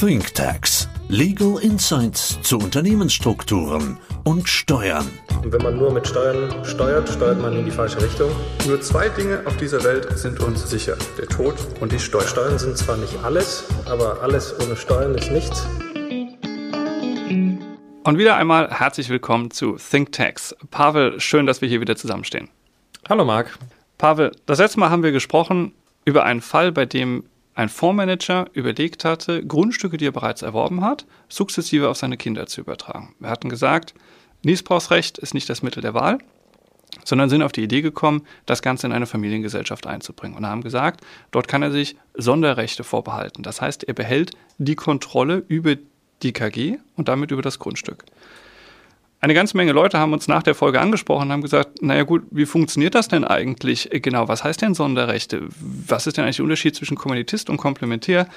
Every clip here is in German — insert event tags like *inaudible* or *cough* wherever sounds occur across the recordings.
ThinkTax. Legal Insights zu Unternehmensstrukturen und Steuern. Und wenn man nur mit Steuern steuert, steuert man in die falsche Richtung. Nur zwei Dinge auf dieser Welt sind uns sicher. Der Tod und die Steuern. Steuern sind zwar nicht alles, aber alles ohne Steuern ist nichts. Und wieder einmal herzlich willkommen zu ThinkTax. Pavel, schön, dass wir hier wieder zusammenstehen. Hallo Marc. Pavel, das letzte Mal haben wir gesprochen über einen Fall, bei dem ein Fondsmanager überlegt hatte, Grundstücke, die er bereits erworben hat, sukzessive auf seine Kinder zu übertragen. Wir hatten gesagt, Niesbrauchsrecht ist nicht das Mittel der Wahl, sondern sind auf die Idee gekommen, das Ganze in eine Familiengesellschaft einzubringen und haben gesagt, dort kann er sich Sonderrechte vorbehalten. Das heißt, er behält die Kontrolle über die KG und damit über das Grundstück eine ganze Menge Leute haben uns nach der Folge angesprochen und haben gesagt, naja gut, wie funktioniert das denn eigentlich genau? Was heißt denn Sonderrechte? Was ist denn eigentlich der Unterschied zwischen Kommunitist und Komplementär?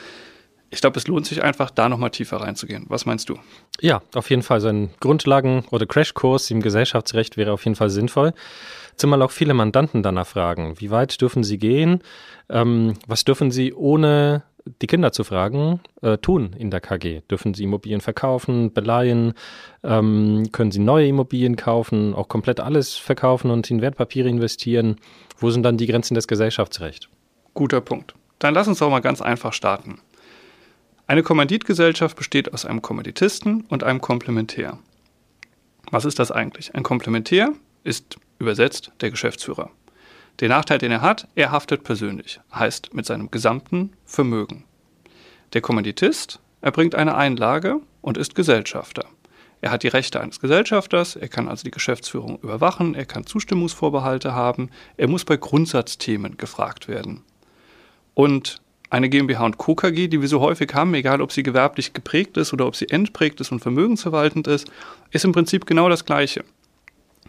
Ich glaube, es lohnt sich einfach, da nochmal tiefer reinzugehen. Was meinst du? Ja, auf jeden Fall. So ein Grundlagen- oder Crashkurs im Gesellschaftsrecht wäre auf jeden Fall sinnvoll. Zumal auch viele Mandanten danach fragen, wie weit dürfen sie gehen? Ähm, was dürfen sie ohne die Kinder zu fragen, äh, tun in der KG? Dürfen sie Immobilien verkaufen, beleihen? Ähm, können sie neue Immobilien kaufen, auch komplett alles verkaufen und in Wertpapiere investieren? Wo sind dann die Grenzen des Gesellschaftsrechts? Guter Punkt. Dann lass uns doch mal ganz einfach starten. Eine Kommanditgesellschaft besteht aus einem Kommanditisten und einem Komplementär. Was ist das eigentlich? Ein Komplementär ist übersetzt der Geschäftsführer. Der Nachteil, den er hat, er haftet persönlich, heißt mit seinem gesamten Vermögen. Der Kommanditist erbringt eine Einlage und ist Gesellschafter. Er hat die Rechte eines Gesellschafters, er kann also die Geschäftsführung überwachen, er kann Zustimmungsvorbehalte haben, er muss bei Grundsatzthemen gefragt werden. Und eine GmbH und Co. KG, die wir so häufig haben, egal ob sie gewerblich geprägt ist oder ob sie entprägt ist und vermögensverwaltend ist, ist im Prinzip genau das Gleiche.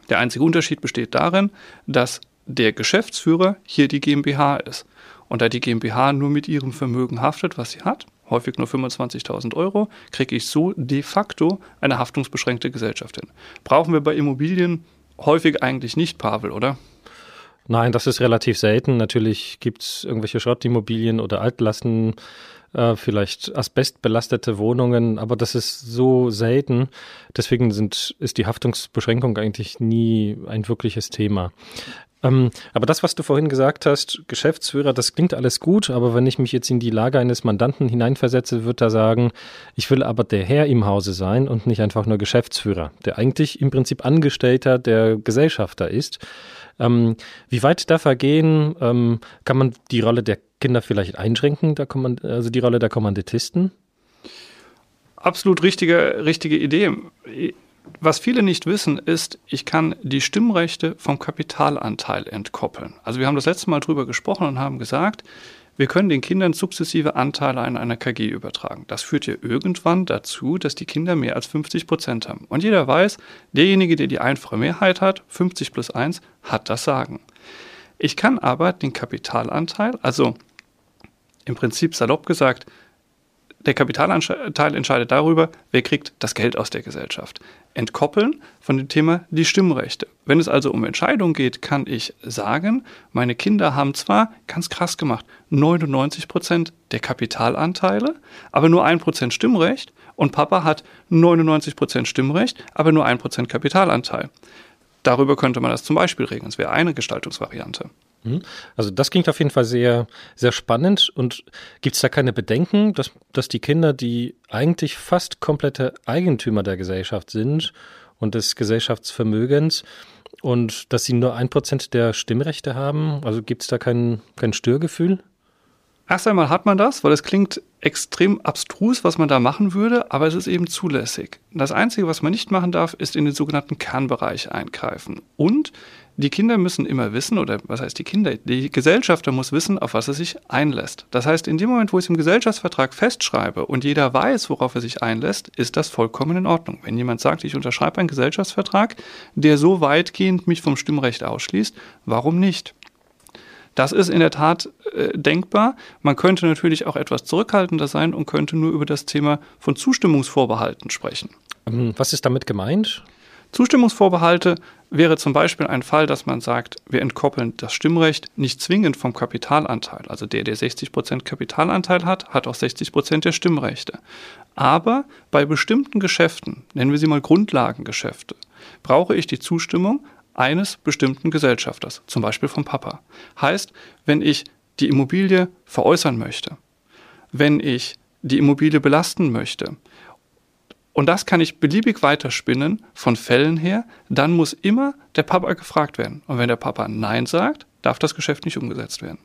Der einzige Unterschied besteht darin, dass der Geschäftsführer hier die GmbH ist. Und da die GmbH nur mit ihrem Vermögen haftet, was sie hat, häufig nur 25.000 Euro, kriege ich so de facto eine haftungsbeschränkte Gesellschaft hin. Brauchen wir bei Immobilien häufig eigentlich nicht, Pavel, oder? Nein, das ist relativ selten. Natürlich gibt es irgendwelche Schrottimmobilien oder Altlasten, äh, vielleicht asbestbelastete Wohnungen, aber das ist so selten. Deswegen sind, ist die Haftungsbeschränkung eigentlich nie ein wirkliches Thema. Ähm, aber das, was du vorhin gesagt hast, Geschäftsführer, das klingt alles gut, aber wenn ich mich jetzt in die Lage eines Mandanten hineinversetze, wird er sagen, ich will aber der Herr im Hause sein und nicht einfach nur Geschäftsführer, der eigentlich im Prinzip Angestellter der Gesellschafter ist. Ähm, wie weit darf er gehen? Ähm, kann man die Rolle der Kinder vielleicht einschränken, also die Rolle der Kommanditisten? Absolut richtige, richtige Idee was viele nicht wissen, ist, ich kann die Stimmrechte vom Kapitalanteil entkoppeln. Also wir haben das letzte Mal drüber gesprochen und haben gesagt, wir können den Kindern sukzessive Anteile an einer KG übertragen. Das führt ja irgendwann dazu, dass die Kinder mehr als 50 Prozent haben. Und jeder weiß, derjenige, der die einfache Mehrheit hat, 50 plus 1, hat das Sagen. Ich kann aber den Kapitalanteil, also im Prinzip salopp gesagt, der Kapitalanteil entscheidet darüber, wer kriegt das Geld aus der Gesellschaft. Entkoppeln von dem Thema die Stimmrechte. Wenn es also um Entscheidungen geht, kann ich sagen, meine Kinder haben zwar, ganz krass gemacht, 99 Prozent der Kapitalanteile, aber nur ein Prozent Stimmrecht und Papa hat 99 Prozent Stimmrecht, aber nur ein Prozent Kapitalanteil. Darüber könnte man das zum Beispiel regeln. Das wäre eine Gestaltungsvariante. Mhm. Also das klingt auf jeden Fall sehr, sehr spannend. Und gibt es da keine Bedenken, dass, dass die Kinder, die eigentlich fast komplette Eigentümer der Gesellschaft sind und des Gesellschaftsvermögens, und dass sie nur ein Prozent der Stimmrechte haben? Also gibt es da kein, kein Störgefühl? Erst einmal hat man das, weil es klingt extrem abstrus, was man da machen würde, aber es ist eben zulässig. Das Einzige, was man nicht machen darf, ist in den sogenannten Kernbereich eingreifen. Und die Kinder müssen immer wissen, oder was heißt die Kinder? Die Gesellschafter muss wissen, auf was er sich einlässt. Das heißt, in dem Moment, wo ich es im Gesellschaftsvertrag festschreibe und jeder weiß, worauf er sich einlässt, ist das vollkommen in Ordnung. Wenn jemand sagt, ich unterschreibe einen Gesellschaftsvertrag, der so weitgehend mich vom Stimmrecht ausschließt, warum nicht? Das ist in der Tat äh, denkbar. Man könnte natürlich auch etwas zurückhaltender sein und könnte nur über das Thema von Zustimmungsvorbehalten sprechen. Ähm, was ist damit gemeint? Zustimmungsvorbehalte wäre zum Beispiel ein Fall, dass man sagt, wir entkoppeln das Stimmrecht nicht zwingend vom Kapitalanteil. Also der, der 60% Kapitalanteil hat, hat auch 60% der Stimmrechte. Aber bei bestimmten Geschäften, nennen wir sie mal Grundlagengeschäfte, brauche ich die Zustimmung eines bestimmten Gesellschafters, zum Beispiel vom Papa. Heißt, wenn ich die Immobilie veräußern möchte, wenn ich die Immobilie belasten möchte, und das kann ich beliebig weiterspinnen von Fällen her, dann muss immer der Papa gefragt werden. Und wenn der Papa Nein sagt, darf das Geschäft nicht umgesetzt werden.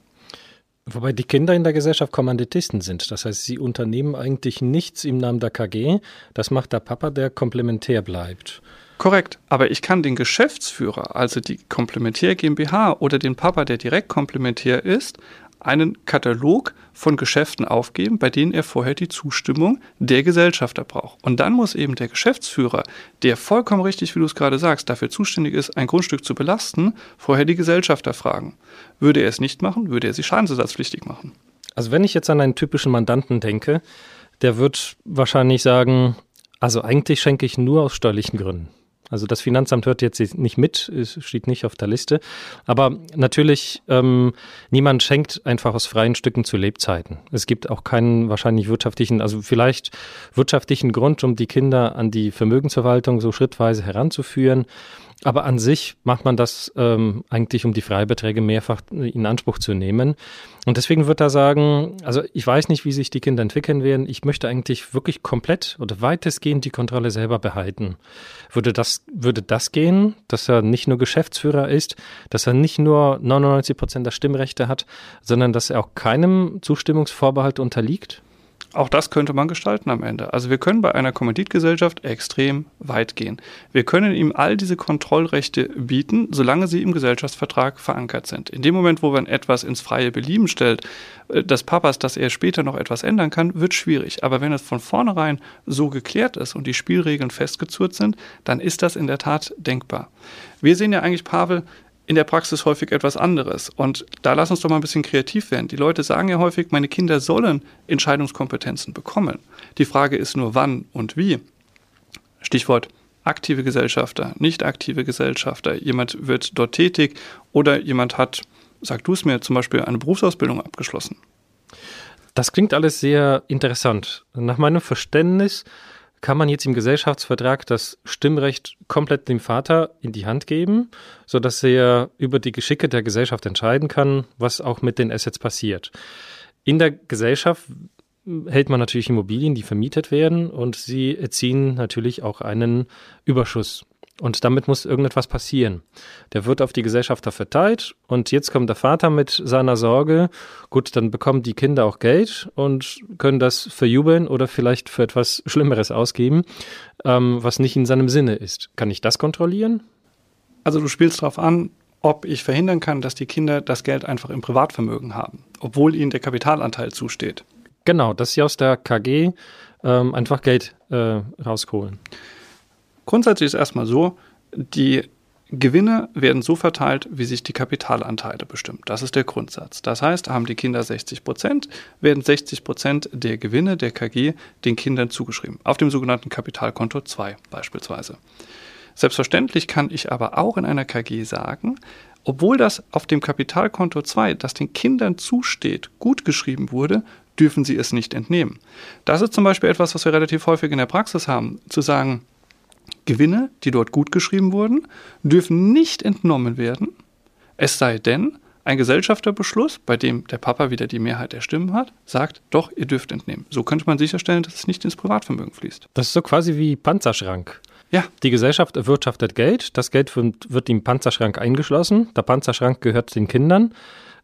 Wobei die Kinder in der Gesellschaft Kommanditisten sind. Das heißt, sie unternehmen eigentlich nichts im Namen der KG. Das macht der Papa, der komplementär bleibt. Korrekt, aber ich kann den Geschäftsführer, also die Komplementär GmbH oder den Papa, der direkt komplementär ist, einen Katalog von Geschäften aufgeben, bei denen er vorher die Zustimmung der Gesellschafter braucht. Und dann muss eben der Geschäftsführer, der vollkommen richtig, wie du es gerade sagst, dafür zuständig ist, ein Grundstück zu belasten, vorher die Gesellschafter fragen. Würde er es nicht machen, würde er sie schadensersatzpflichtig machen. Also wenn ich jetzt an einen typischen Mandanten denke, der wird wahrscheinlich sagen, also eigentlich schenke ich nur aus steuerlichen Gründen. Also das Finanzamt hört jetzt nicht mit, es steht nicht auf der Liste. Aber natürlich, ähm, niemand schenkt einfach aus freien Stücken zu Lebzeiten. Es gibt auch keinen wahrscheinlich wirtschaftlichen, also vielleicht wirtschaftlichen Grund, um die Kinder an die Vermögensverwaltung so schrittweise heranzuführen. Aber an sich macht man das ähm, eigentlich, um die Freibeträge mehrfach in Anspruch zu nehmen. Und deswegen wird er sagen, also ich weiß nicht, wie sich die Kinder entwickeln werden. Ich möchte eigentlich wirklich komplett oder weitestgehend die Kontrolle selber behalten. Würde das, würde das gehen, dass er nicht nur Geschäftsführer ist, dass er nicht nur 99 Prozent der Stimmrechte hat, sondern dass er auch keinem Zustimmungsvorbehalt unterliegt? Auch das könnte man gestalten am Ende. Also wir können bei einer Kommanditgesellschaft extrem weit gehen. Wir können ihm all diese Kontrollrechte bieten, solange sie im Gesellschaftsvertrag verankert sind. In dem Moment, wo man etwas ins freie Belieben stellt, äh, des Papas, dass er später noch etwas ändern kann, wird schwierig. Aber wenn es von vornherein so geklärt ist und die Spielregeln festgezurrt sind, dann ist das in der Tat denkbar. Wir sehen ja eigentlich, Pavel, in der Praxis häufig etwas anderes. Und da lass uns doch mal ein bisschen kreativ werden. Die Leute sagen ja häufig, meine Kinder sollen Entscheidungskompetenzen bekommen. Die Frage ist nur, wann und wie. Stichwort aktive Gesellschafter, nicht aktive Gesellschafter. Jemand wird dort tätig oder jemand hat, sag du es mir, zum Beispiel eine Berufsausbildung abgeschlossen. Das klingt alles sehr interessant. Nach meinem Verständnis kann man jetzt im Gesellschaftsvertrag das Stimmrecht komplett dem Vater in die Hand geben, sodass er über die Geschicke der Gesellschaft entscheiden kann, was auch mit den Assets passiert. In der Gesellschaft hält man natürlich Immobilien, die vermietet werden und sie erziehen natürlich auch einen Überschuss. Und damit muss irgendetwas passieren. Der wird auf die Gesellschafter verteilt und jetzt kommt der Vater mit seiner Sorge. Gut, dann bekommen die Kinder auch Geld und können das verjubeln oder vielleicht für etwas Schlimmeres ausgeben, ähm, was nicht in seinem Sinne ist. Kann ich das kontrollieren? Also du spielst darauf an, ob ich verhindern kann, dass die Kinder das Geld einfach im Privatvermögen haben, obwohl ihnen der Kapitalanteil zusteht. Genau, dass sie aus der KG ähm, einfach Geld äh, rausholen. Grundsätzlich ist erstmal so, die Gewinne werden so verteilt, wie sich die Kapitalanteile bestimmen. Das ist der Grundsatz. Das heißt, haben die Kinder 60 Prozent, werden 60 Prozent der Gewinne der KG den Kindern zugeschrieben. Auf dem sogenannten Kapitalkonto 2 beispielsweise. Selbstverständlich kann ich aber auch in einer KG sagen, obwohl das auf dem Kapitalkonto 2, das den Kindern zusteht, gut geschrieben wurde, dürfen sie es nicht entnehmen. Das ist zum Beispiel etwas, was wir relativ häufig in der Praxis haben, zu sagen, Gewinne, die dort gut geschrieben wurden, dürfen nicht entnommen werden, es sei denn, ein Gesellschafterbeschluss, bei dem der Papa wieder die Mehrheit der Stimmen hat, sagt, doch, ihr dürft entnehmen. So könnte man sicherstellen, dass es nicht ins Privatvermögen fließt. Das ist so quasi wie Panzerschrank. Ja. Die Gesellschaft erwirtschaftet Geld, das Geld wird, wird im Panzerschrank eingeschlossen, der Panzerschrank gehört den Kindern,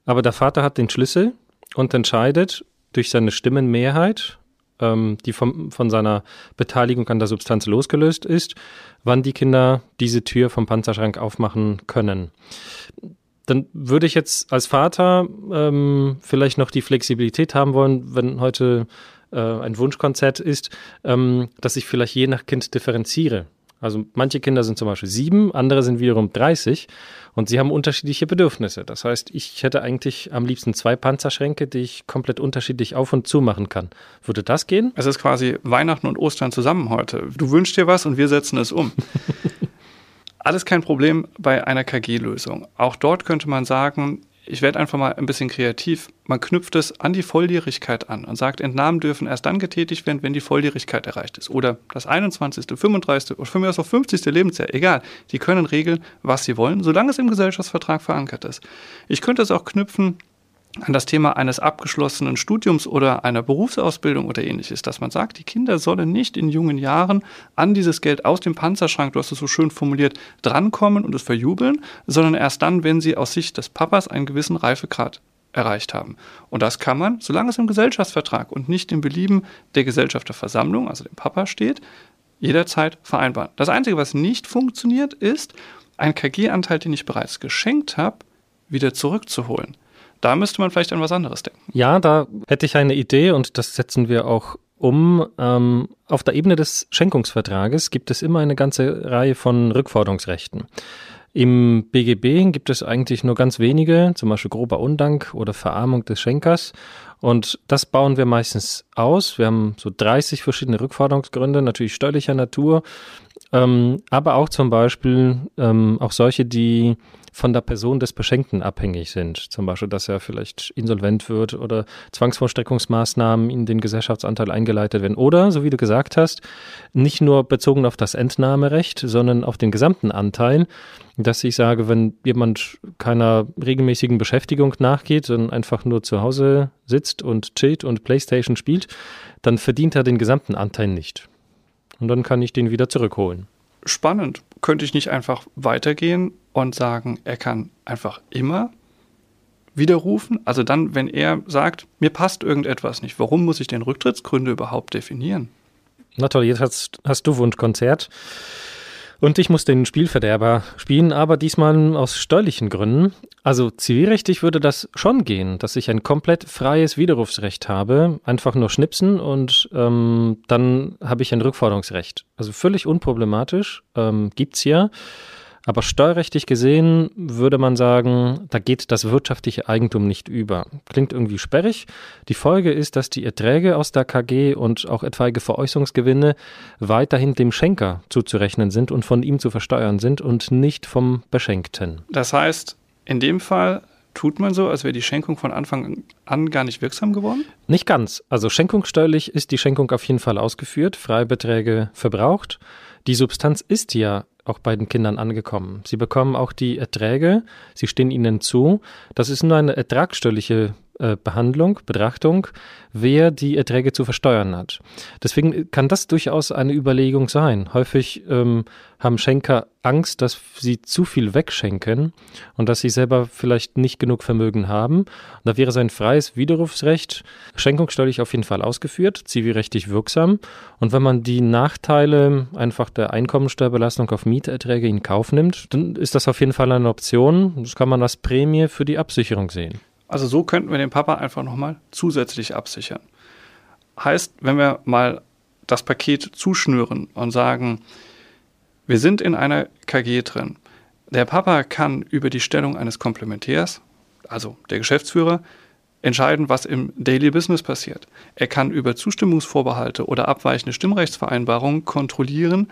aber der Vater hat den Schlüssel und entscheidet durch seine Stimmenmehrheit, ähm, die vom, von seiner Beteiligung an der Substanz losgelöst ist, wann die Kinder diese Tür vom Panzerschrank aufmachen können. Dann würde ich jetzt als Vater ähm, vielleicht noch die Flexibilität haben wollen, wenn heute äh, ein Wunschkonzert ist, ähm, dass ich vielleicht je nach Kind differenziere. Also manche Kinder sind zum Beispiel sieben, andere sind wiederum 30 und sie haben unterschiedliche Bedürfnisse. Das heißt, ich hätte eigentlich am liebsten zwei Panzerschränke, die ich komplett unterschiedlich auf und zu machen kann. Würde das gehen? Es ist quasi Weihnachten und Ostern zusammen heute. Du wünschst dir was und wir setzen es um. *laughs* Alles kein Problem bei einer KG-Lösung. Auch dort könnte man sagen, ich werde einfach mal ein bisschen kreativ. Man knüpft es an die Volljährigkeit an und sagt, Entnahmen dürfen erst dann getätigt werden, wenn die Volljährigkeit erreicht ist. Oder das 21., 35. oder von mir aus auch 50. Lebensjahr, egal. Die können regeln, was sie wollen, solange es im Gesellschaftsvertrag verankert ist. Ich könnte es auch knüpfen an das Thema eines abgeschlossenen Studiums oder einer Berufsausbildung oder ähnliches, dass man sagt, die Kinder sollen nicht in jungen Jahren an dieses Geld aus dem Panzerschrank, du hast es so schön formuliert, drankommen und es verjubeln, sondern erst dann, wenn sie aus Sicht des Papas einen gewissen Reifegrad erreicht haben. Und das kann man, solange es im Gesellschaftsvertrag und nicht im Belieben der Gesellschafterversammlung, also dem Papa steht, jederzeit vereinbaren. Das Einzige, was nicht funktioniert, ist, einen KG-Anteil, den ich bereits geschenkt habe, wieder zurückzuholen. Da müsste man vielleicht an was anderes denken. Ja, da hätte ich eine Idee und das setzen wir auch um. Ähm, auf der Ebene des Schenkungsvertrages gibt es immer eine ganze Reihe von Rückforderungsrechten. Im BGB gibt es eigentlich nur ganz wenige, zum Beispiel grober Undank oder Verarmung des Schenkers. Und das bauen wir meistens aus. Wir haben so 30 verschiedene Rückforderungsgründe, natürlich steuerlicher Natur, ähm, aber auch zum Beispiel ähm, auch solche, die von der Person des Beschenkten abhängig sind. Zum Beispiel, dass er vielleicht insolvent wird oder Zwangsvollstreckungsmaßnahmen in den Gesellschaftsanteil eingeleitet werden. Oder, so wie du gesagt hast, nicht nur bezogen auf das Entnahmerecht, sondern auf den gesamten Anteil, dass ich sage, wenn jemand keiner regelmäßigen Beschäftigung nachgeht, sondern einfach nur zu Hause sitzt und chillt und Playstation spielt, dann verdient er den gesamten Anteil nicht. Und dann kann ich den wieder zurückholen. Spannend. Könnte ich nicht einfach weitergehen und sagen, er kann einfach immer widerrufen? Also dann, wenn er sagt, mir passt irgendetwas nicht, warum muss ich den Rücktrittsgründe überhaupt definieren? Na toll, jetzt hast, hast du Wunschkonzert. Und ich muss den Spielverderber spielen, aber diesmal aus steuerlichen Gründen. Also zivilrechtlich würde das schon gehen, dass ich ein komplett freies Widerrufsrecht habe, einfach nur schnipsen und ähm, dann habe ich ein Rückforderungsrecht. Also völlig unproblematisch, ähm, gibt's ja. Aber steuerrechtlich gesehen würde man sagen, da geht das wirtschaftliche Eigentum nicht über. Klingt irgendwie sperrig. Die Folge ist, dass die Erträge aus der KG und auch etwaige Veräußerungsgewinne weiterhin dem Schenker zuzurechnen sind und von ihm zu versteuern sind und nicht vom Beschenkten. Das heißt, in dem Fall tut man so, als wäre die Schenkung von Anfang an gar nicht wirksam geworden? Nicht ganz. Also schenkungssteuerlich ist die Schenkung auf jeden Fall ausgeführt, Freibeträge verbraucht. Die Substanz ist ja auch bei den Kindern angekommen. Sie bekommen auch die Erträge, sie stehen ihnen zu. Das ist nur eine ertragsteuerliche äh, Behandlung, Betrachtung, wer die Erträge zu versteuern hat. Deswegen kann das durchaus eine Überlegung sein. Häufig ähm, haben Schenker Angst, dass sie zu viel wegschenken und dass sie selber vielleicht nicht genug Vermögen haben. Und da wäre sein freies Widerrufsrecht schenkungssteuerlich auf jeden Fall ausgeführt, zivilrechtlich wirksam. Und wenn man die Nachteile einfach der Einkommensteuerbelastung auf Mieterträge in Kauf nimmt, dann ist das auf jeden Fall eine Option. Das kann man als Prämie für die Absicherung sehen. Also so könnten wir den Papa einfach nochmal zusätzlich absichern. Heißt, wenn wir mal das Paket zuschnüren und sagen, wir sind in einer KG drin. Der Papa kann über die Stellung eines Komplementärs, also der Geschäftsführer, entscheiden, was im Daily Business passiert. Er kann über Zustimmungsvorbehalte oder abweichende Stimmrechtsvereinbarungen kontrollieren,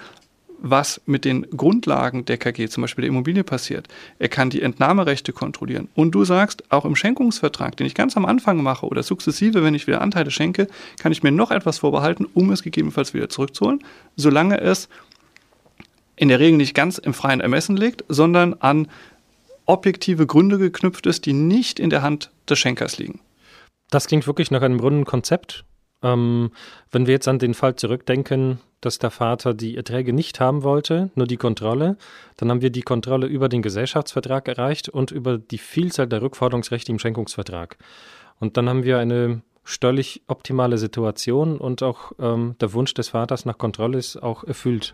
was mit den Grundlagen der KG, zum Beispiel der Immobilie, passiert. Er kann die Entnahmerechte kontrollieren. Und du sagst, auch im Schenkungsvertrag, den ich ganz am Anfang mache oder sukzessive, wenn ich wieder Anteile schenke, kann ich mir noch etwas vorbehalten, um es gegebenenfalls wieder zurückzuholen, solange es in der Regel nicht ganz im freien Ermessen liegt, sondern an objektive Gründe geknüpft ist, die nicht in der Hand des Schenkers liegen. Das klingt wirklich nach einem runden Konzept. Ähm, wenn wir jetzt an den Fall zurückdenken, dass der Vater die Erträge nicht haben wollte, nur die Kontrolle. Dann haben wir die Kontrolle über den Gesellschaftsvertrag erreicht und über die Vielzahl der Rückforderungsrechte im Schenkungsvertrag. Und dann haben wir eine steuerlich optimale Situation und auch ähm, der Wunsch des Vaters nach Kontrolle ist auch erfüllt.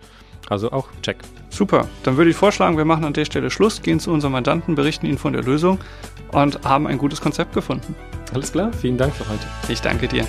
Also auch check. Super, dann würde ich vorschlagen, wir machen an der Stelle Schluss, gehen zu unserem Mandanten, berichten ihn von der Lösung und haben ein gutes Konzept gefunden. Alles klar, vielen Dank für heute. Ich danke dir.